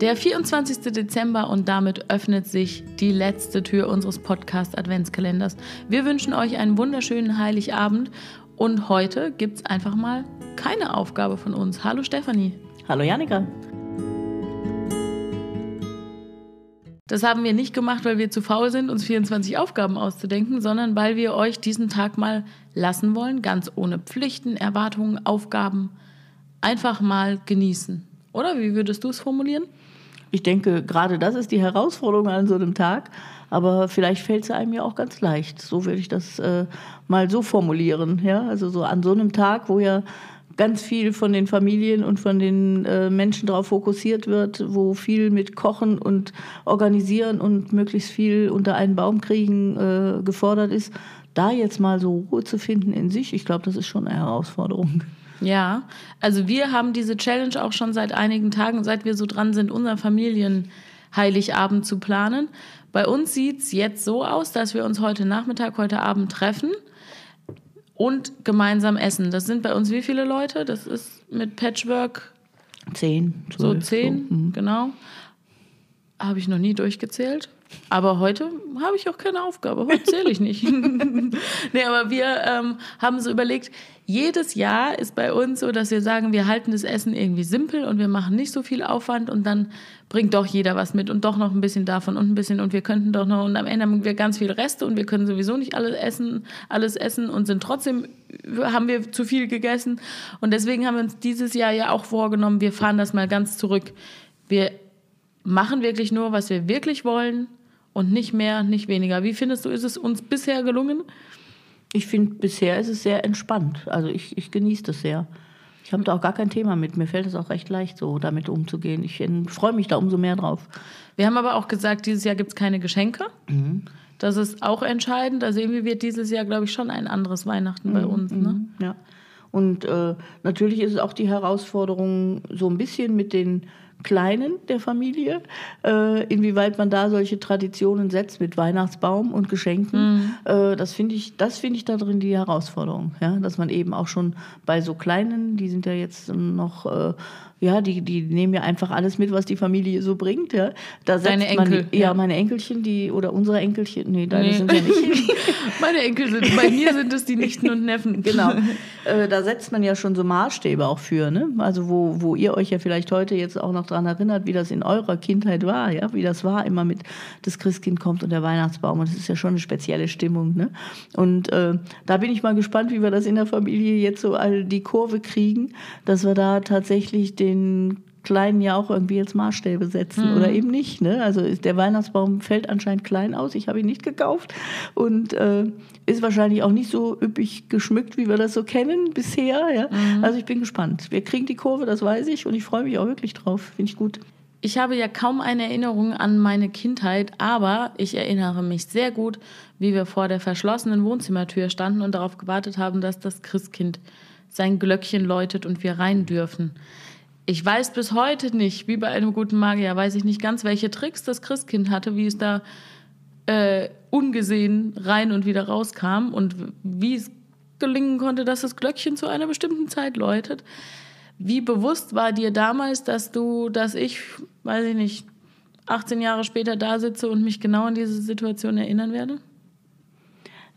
Der 24. Dezember und damit öffnet sich die letzte Tür unseres Podcast Adventskalenders. Wir wünschen euch einen wunderschönen Heiligabend und heute gibt es einfach mal keine Aufgabe von uns. Hallo Stefanie. Hallo Janika. Das haben wir nicht gemacht, weil wir zu faul sind, uns 24 Aufgaben auszudenken, sondern weil wir euch diesen Tag mal lassen wollen, ganz ohne Pflichten, Erwartungen, Aufgaben. Einfach mal genießen. Oder wie würdest du es formulieren? Ich denke, gerade das ist die Herausforderung an so einem Tag. Aber vielleicht fällt es einem ja auch ganz leicht. So würde ich das äh, mal so formulieren. Ja? Also so an so einem Tag, wo ja ganz viel von den Familien und von den äh, Menschen darauf fokussiert wird, wo viel mit Kochen und Organisieren und möglichst viel unter einen Baum kriegen äh, gefordert ist, da jetzt mal so Ruhe zu finden in sich, ich glaube, das ist schon eine Herausforderung. Ja, also wir haben diese Challenge auch schon seit einigen Tagen, seit wir so dran sind, unser Familienheiligabend zu planen. Bei uns sieht es jetzt so aus, dass wir uns heute Nachmittag, heute Abend treffen und gemeinsam essen. Das sind bei uns wie viele Leute? Das ist mit Patchwork. Zehn. So zehn, so. Mhm. genau. Habe ich noch nie durchgezählt. Aber heute habe ich auch keine Aufgabe. Heute zähle ich nicht. nee, aber wir ähm, haben so überlegt, jedes Jahr ist bei uns so, dass wir sagen, wir halten das Essen irgendwie simpel und wir machen nicht so viel Aufwand und dann bringt doch jeder was mit und doch noch ein bisschen davon und ein bisschen und wir könnten doch noch und am Ende haben wir ganz viel Reste und wir können sowieso nicht alles essen, alles essen und sind trotzdem haben wir zu viel gegessen und deswegen haben wir uns dieses Jahr ja auch vorgenommen, wir fahren das mal ganz zurück. Wir machen wirklich nur, was wir wirklich wollen und nicht mehr, nicht weniger. Wie findest du, ist es uns bisher gelungen? Ich finde, bisher ist es sehr entspannt. Also ich, ich genieße das sehr. Ich habe da auch gar kein Thema mit. Mir fällt es auch recht leicht, so damit umzugehen. Ich freue mich da umso mehr drauf. Wir haben aber auch gesagt, dieses Jahr gibt es keine Geschenke. Mhm. Das ist auch entscheidend. Also irgendwie wird dieses Jahr, glaube ich, schon ein anderes Weihnachten bei mhm. uns. Ne? Mhm. Ja. Und äh, natürlich ist es auch die Herausforderung, so ein bisschen mit den Kleinen der Familie, äh, inwieweit man da solche Traditionen setzt mit Weihnachtsbaum und Geschenken. Mhm. Äh, das finde ich, das finde ich da drin die Herausforderung, ja, dass man eben auch schon bei so Kleinen, die sind ja jetzt noch äh, ja, die, die nehmen ja einfach alles mit, was die Familie so bringt. Ja. Da Deine Enkel? Man, ja, ja, meine Enkelchen, die, oder unsere Enkelchen, nee, deine nee. sind ja nicht. meine Enkel sind, bei mir sind es die Nichten und Neffen. Genau. Äh, da setzt man ja schon so Maßstäbe auch für, ne? Also wo, wo ihr euch ja vielleicht heute jetzt auch noch daran erinnert, wie das in eurer Kindheit war, ja, wie das war, immer mit das Christkind kommt und der Weihnachtsbaum. Und das ist ja schon eine spezielle Stimmung. Ne? Und äh, da bin ich mal gespannt, wie wir das in der Familie jetzt so all die Kurve kriegen, dass wir da tatsächlich den den Kleinen ja auch irgendwie jetzt Maßstäbe setzen mhm. oder eben nicht. Ne? Also der Weihnachtsbaum fällt anscheinend klein aus. Ich habe ihn nicht gekauft und äh, ist wahrscheinlich auch nicht so üppig geschmückt, wie wir das so kennen bisher. Ja? Mhm. Also ich bin gespannt. Wir kriegen die Kurve, das weiß ich und ich freue mich auch wirklich drauf. Finde ich gut. Ich habe ja kaum eine Erinnerung an meine Kindheit, aber ich erinnere mich sehr gut, wie wir vor der verschlossenen Wohnzimmertür standen und darauf gewartet haben, dass das Christkind sein Glöckchen läutet und wir rein dürfen. Ich weiß bis heute nicht, wie bei einem guten Magier, weiß ich nicht ganz, welche Tricks das Christkind hatte, wie es da äh, ungesehen rein und wieder rauskam und wie es gelingen konnte, dass das Glöckchen zu einer bestimmten Zeit läutet. Wie bewusst war dir damals, dass du, dass ich, weiß ich nicht, 18 Jahre später da sitze und mich genau an diese Situation erinnern werde?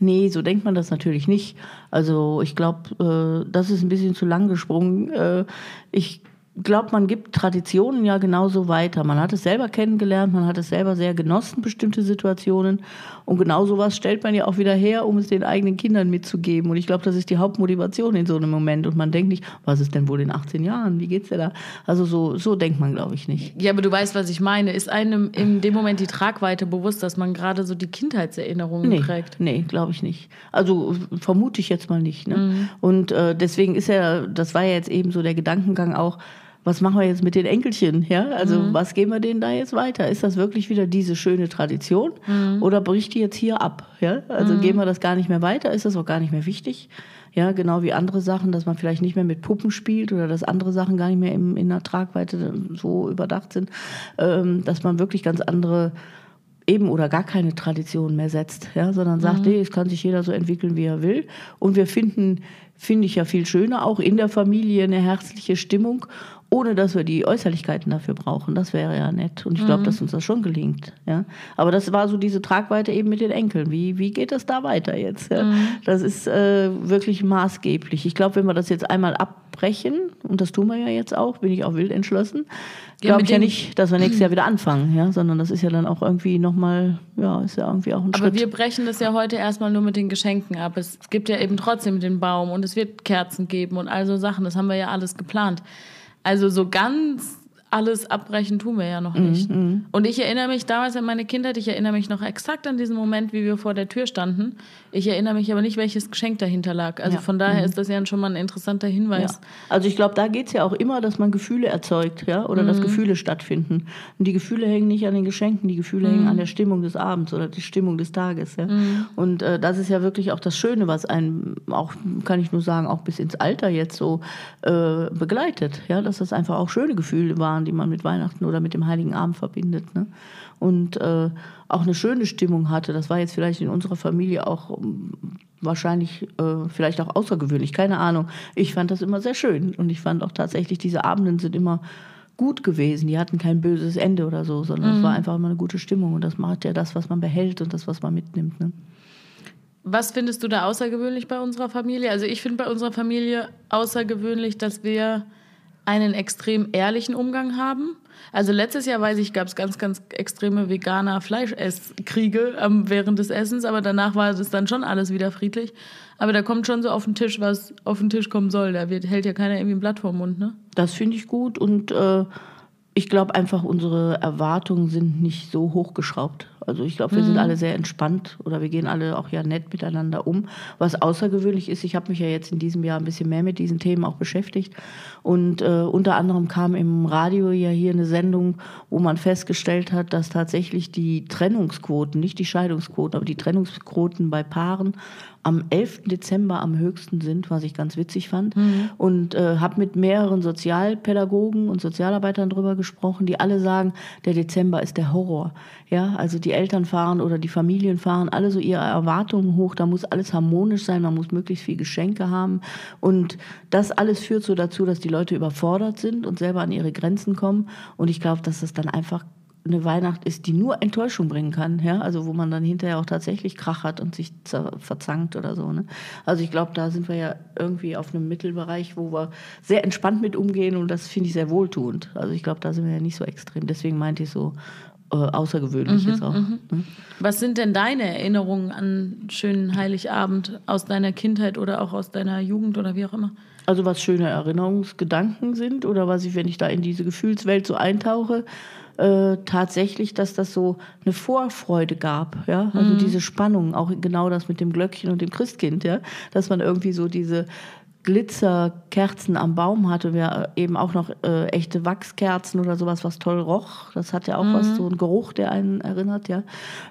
Nee, so denkt man das natürlich nicht. Also ich glaube, äh, das ist ein bisschen zu lang gesprungen. Äh, ich glaube, man gibt Traditionen ja genauso weiter. Man hat es selber kennengelernt, man hat es selber sehr genossen, bestimmte Situationen. Und genau sowas stellt man ja auch wieder her, um es den eigenen Kindern mitzugeben. Und ich glaube, das ist die Hauptmotivation in so einem Moment. Und man denkt nicht, was ist denn wohl in 18 Jahren? Wie geht's dir da? Also so, so denkt man, glaube ich, nicht. Ja, aber du weißt, was ich meine. Ist einem in dem Moment die Tragweite bewusst, dass man gerade so die Kindheitserinnerungen nee, trägt? Nee, glaube ich nicht. Also vermute ich jetzt mal nicht. Ne? Mhm. Und äh, deswegen ist ja, das war ja jetzt eben so der Gedankengang auch, was machen wir jetzt mit den Enkelchen? Ja, also mhm. was geben wir denen da jetzt weiter? Ist das wirklich wieder diese schöne Tradition mhm. oder bricht die jetzt hier ab? Ja, also mhm. geben wir das gar nicht mehr weiter? Ist das auch gar nicht mehr wichtig? Ja, genau wie andere Sachen, dass man vielleicht nicht mehr mit Puppen spielt oder dass andere Sachen gar nicht mehr im, in der Tragweite so überdacht sind, ähm, dass man wirklich ganz andere eben oder gar keine Tradition mehr setzt, ja, sondern sagt, Mhm. nee, es kann sich jeder so entwickeln, wie er will. Und wir finden, finde ich ja viel schöner, auch in der Familie eine herzliche Stimmung, ohne dass wir die Äußerlichkeiten dafür brauchen. Das wäre ja nett. Und ich Mhm. glaube, dass uns das schon gelingt. Ja. Aber das war so diese Tragweite eben mit den Enkeln. Wie, wie geht es da weiter jetzt? Ja? Mhm. Das ist äh, wirklich maßgeblich. Ich glaube, wenn wir das jetzt einmal abbrechen, und das tun wir ja jetzt auch, bin ich auch wild entschlossen, Ja, glaube ich ja nicht, dass wir nächstes Jahr wieder anfangen, ja, sondern das ist ja dann auch irgendwie nochmal, ja, ist ja irgendwie auch ein Aber Schritt. wir brechen das ja heute erstmal nur mit den Geschenken ab. Es gibt ja eben trotzdem den Baum und es wird Kerzen geben und all so Sachen. Das haben wir ja alles geplant. Also so ganz alles abbrechen tun wir ja noch Mhm, nicht. Und ich erinnere mich damals an meine Kindheit, ich erinnere mich noch exakt an diesen Moment, wie wir vor der Tür standen. Ich erinnere mich aber nicht, welches Geschenk dahinter lag. Also Ja. von daher ist das ja schon mal ein interessanter ja. Hinweis. Also ich glaube, da geht es ja auch immer, dass man Gefühle erzeugt, ja, oder Mhm. dass Gefühle stattfinden. Und die Gefühle hängen nicht an den Geschenken, die Gefühle Mhm. hängen an der Stimmung des Abends oder die Stimmung des Tages, ja. Und äh, das ist ja wirklich auch das Schöne, was einen auch, kann ich nur sagen, auch bis ins Alter jetzt so äh, begleitet, ja, dass das einfach auch schöne Gefühle waren, die man mit Weihnachten oder mit dem Heiligen Abend verbindet, ne? Und äh, auch eine schöne Stimmung hatte. Das war jetzt vielleicht in unserer Familie auch ähm, wahrscheinlich äh, vielleicht auch außergewöhnlich, keine Ahnung. Ich fand das immer sehr schön und ich fand auch tatsächlich, diese Abenden sind immer gut gewesen. Die hatten kein böses Ende oder so, sondern es war einfach immer eine gute Stimmung und das macht ja das, was man behält und das, was man mitnimmt. Ne? Was findest du da außergewöhnlich bei unserer Familie? Also ich finde bei unserer Familie außergewöhnlich, dass wir einen extrem ehrlichen Umgang haben. Also letztes Jahr, weiß ich, gab es ganz, ganz extreme veganer Fleischesskriege ähm, während des Essens, aber danach war das dann schon alles wieder friedlich. Aber da kommt schon so auf den Tisch, was auf den Tisch kommen soll. Da wird, hält ja keiner irgendwie ein Blatt vor den Mund, ne? Das finde ich gut und äh, ich glaube einfach, unsere Erwartungen sind nicht so hochgeschraubt. Also ich glaube, wir sind alle sehr entspannt oder wir gehen alle auch ja nett miteinander um. Was außergewöhnlich ist, ich habe mich ja jetzt in diesem Jahr ein bisschen mehr mit diesen Themen auch beschäftigt. Und äh, unter anderem kam im Radio ja hier eine Sendung, wo man festgestellt hat, dass tatsächlich die Trennungsquoten, nicht die Scheidungsquoten, aber die Trennungsquoten bei Paaren am 11. Dezember am höchsten sind, was ich ganz witzig fand. Und äh, habe mit mehreren Sozialpädagogen und Sozialarbeitern drüber gesprochen, die alle sagen, der Dezember ist der Horror. Ja, also die Eltern fahren oder die Familien fahren alle so ihre Erwartungen hoch. Da muss alles harmonisch sein, man muss möglichst viel Geschenke haben. Und das alles führt so dazu, dass die Leute überfordert sind und selber an ihre Grenzen kommen. Und ich glaube, dass das dann einfach eine Weihnacht ist, die nur Enttäuschung bringen kann, ja, also wo man dann hinterher auch tatsächlich Krach hat und sich verzankt oder so. Ne? Also ich glaube, da sind wir ja irgendwie auf einem Mittelbereich, wo wir sehr entspannt mit umgehen und das finde ich sehr wohltuend. Also ich glaube, da sind wir ja nicht so extrem. Deswegen meinte ich so äh, außergewöhnlich jetzt auch. Ne? Was sind denn deine Erinnerungen an schönen Heiligabend aus deiner Kindheit oder auch aus deiner Jugend oder wie auch immer? Also was schöne Erinnerungsgedanken sind oder was ich, wenn ich da in diese Gefühlswelt so eintauche, äh, tatsächlich, dass das so eine Vorfreude gab, ja, also diese Spannung, auch genau das mit dem Glöckchen und dem Christkind, ja, dass man irgendwie so diese Glitzerkerzen am Baum hatte, wir eben auch noch äh, echte Wachskerzen oder sowas, was toll roch. Das hat ja auch was, so ein Geruch, der einen erinnert, ja.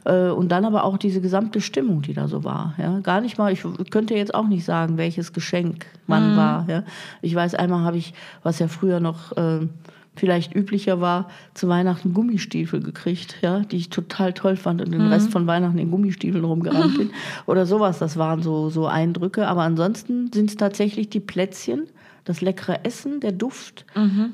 Äh, und dann aber auch diese gesamte Stimmung, die da so war, ja. Gar nicht mal, ich könnte jetzt auch nicht sagen, welches Geschenk wann war, ja. Ich weiß, einmal habe ich, was ja früher noch äh, vielleicht üblicher war, zu Weihnachten Gummistiefel gekriegt, ja, die ich total toll fand und den Rest von Weihnachten in Gummistiefeln rumgerannt bin. Oder sowas, das waren so, so Eindrücke. Aber ansonsten sind es tatsächlich die Plätzchen, das leckere Essen, der Duft,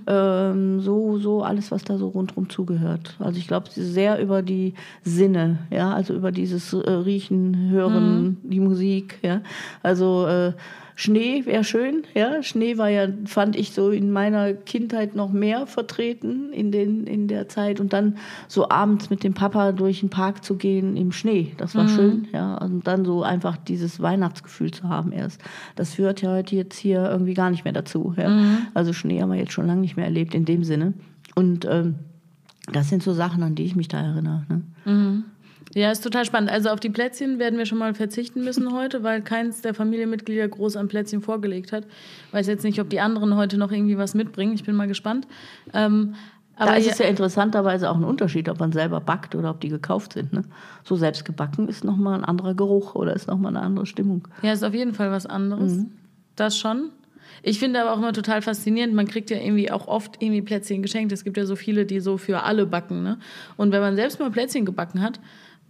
ähm, so, so alles, was da so rundherum zugehört. Also ich glaube sehr über die Sinne, ja, also über dieses äh, Riechen, Hören, die Musik, ja. Also äh, Schnee wäre schön, ja. Schnee war ja, fand ich so in meiner Kindheit noch mehr vertreten in, den, in der Zeit. Und dann so abends mit dem Papa durch den Park zu gehen im Schnee, das war schön, ja. Und dann so einfach dieses Weihnachtsgefühl zu haben erst. Das führt ja heute jetzt hier irgendwie gar nicht mehr dazu. Ja? Also Schnee haben wir jetzt schon lange nicht mehr erlebt in dem Sinne. Und ähm, das sind so Sachen, an die ich mich da erinnere. Ne? Ja, ist total spannend. Also auf die Plätzchen werden wir schon mal verzichten müssen heute, weil keins der Familienmitglieder groß an Plätzchen vorgelegt hat. Weiß jetzt nicht, ob die anderen heute noch irgendwie was mitbringen. Ich bin mal gespannt. Ähm, da aber ist ja, es ja interessanterweise auch ein Unterschied, ob man selber backt oder ob die gekauft sind. Ne? So selbst gebacken ist nochmal ein anderer Geruch oder ist nochmal eine andere Stimmung. ja, ist auf jeden Fall was anderes. Das schon. Ich finde aber auch immer total faszinierend, man kriegt ja irgendwie auch oft irgendwie Plätzchen geschenkt. Es gibt ja so viele, die so für alle backen. Ne? Und wenn man selbst mal Plätzchen gebacken hat,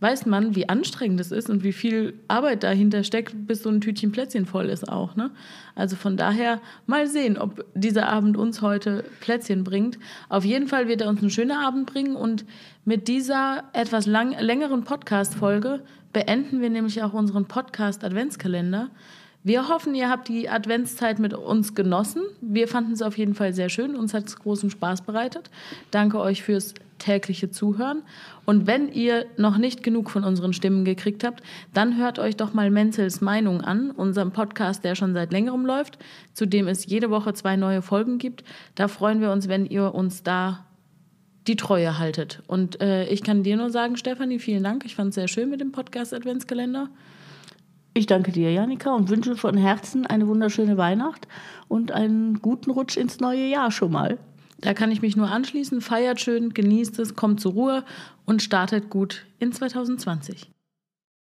weiß man, wie anstrengend es ist und wie viel Arbeit dahinter steckt, bis so ein Tütchen Plätzchen voll ist auch. Ne? Also von daher mal sehen, ob dieser Abend uns heute Plätzchen bringt. Auf jeden Fall wird er uns einen schönen Abend bringen und mit dieser etwas lang, längeren Podcast-Folge beenden wir nämlich auch unseren Podcast-Adventskalender. Wir hoffen, ihr habt die Adventszeit mit uns genossen. Wir fanden es auf jeden Fall sehr schön. Uns hat es großen Spaß bereitet. Danke euch fürs tägliche Zuhören. Und wenn ihr noch nicht genug von unseren Stimmen gekriegt habt, dann hört euch doch mal Menzels Meinung an, unserem Podcast, der schon seit längerem läuft, zu dem es jede Woche zwei neue Folgen gibt. Da freuen wir uns, wenn ihr uns da die Treue haltet. Und äh, ich kann dir nur sagen, Stefanie, vielen Dank. Ich fand es sehr schön mit dem Podcast Adventskalender. Ich danke dir, Janika, und wünsche von Herzen eine wunderschöne Weihnacht und einen guten Rutsch ins neue Jahr schon mal. Da kann ich mich nur anschließen. Feiert schön, genießt es, kommt zur Ruhe und startet gut in 2020.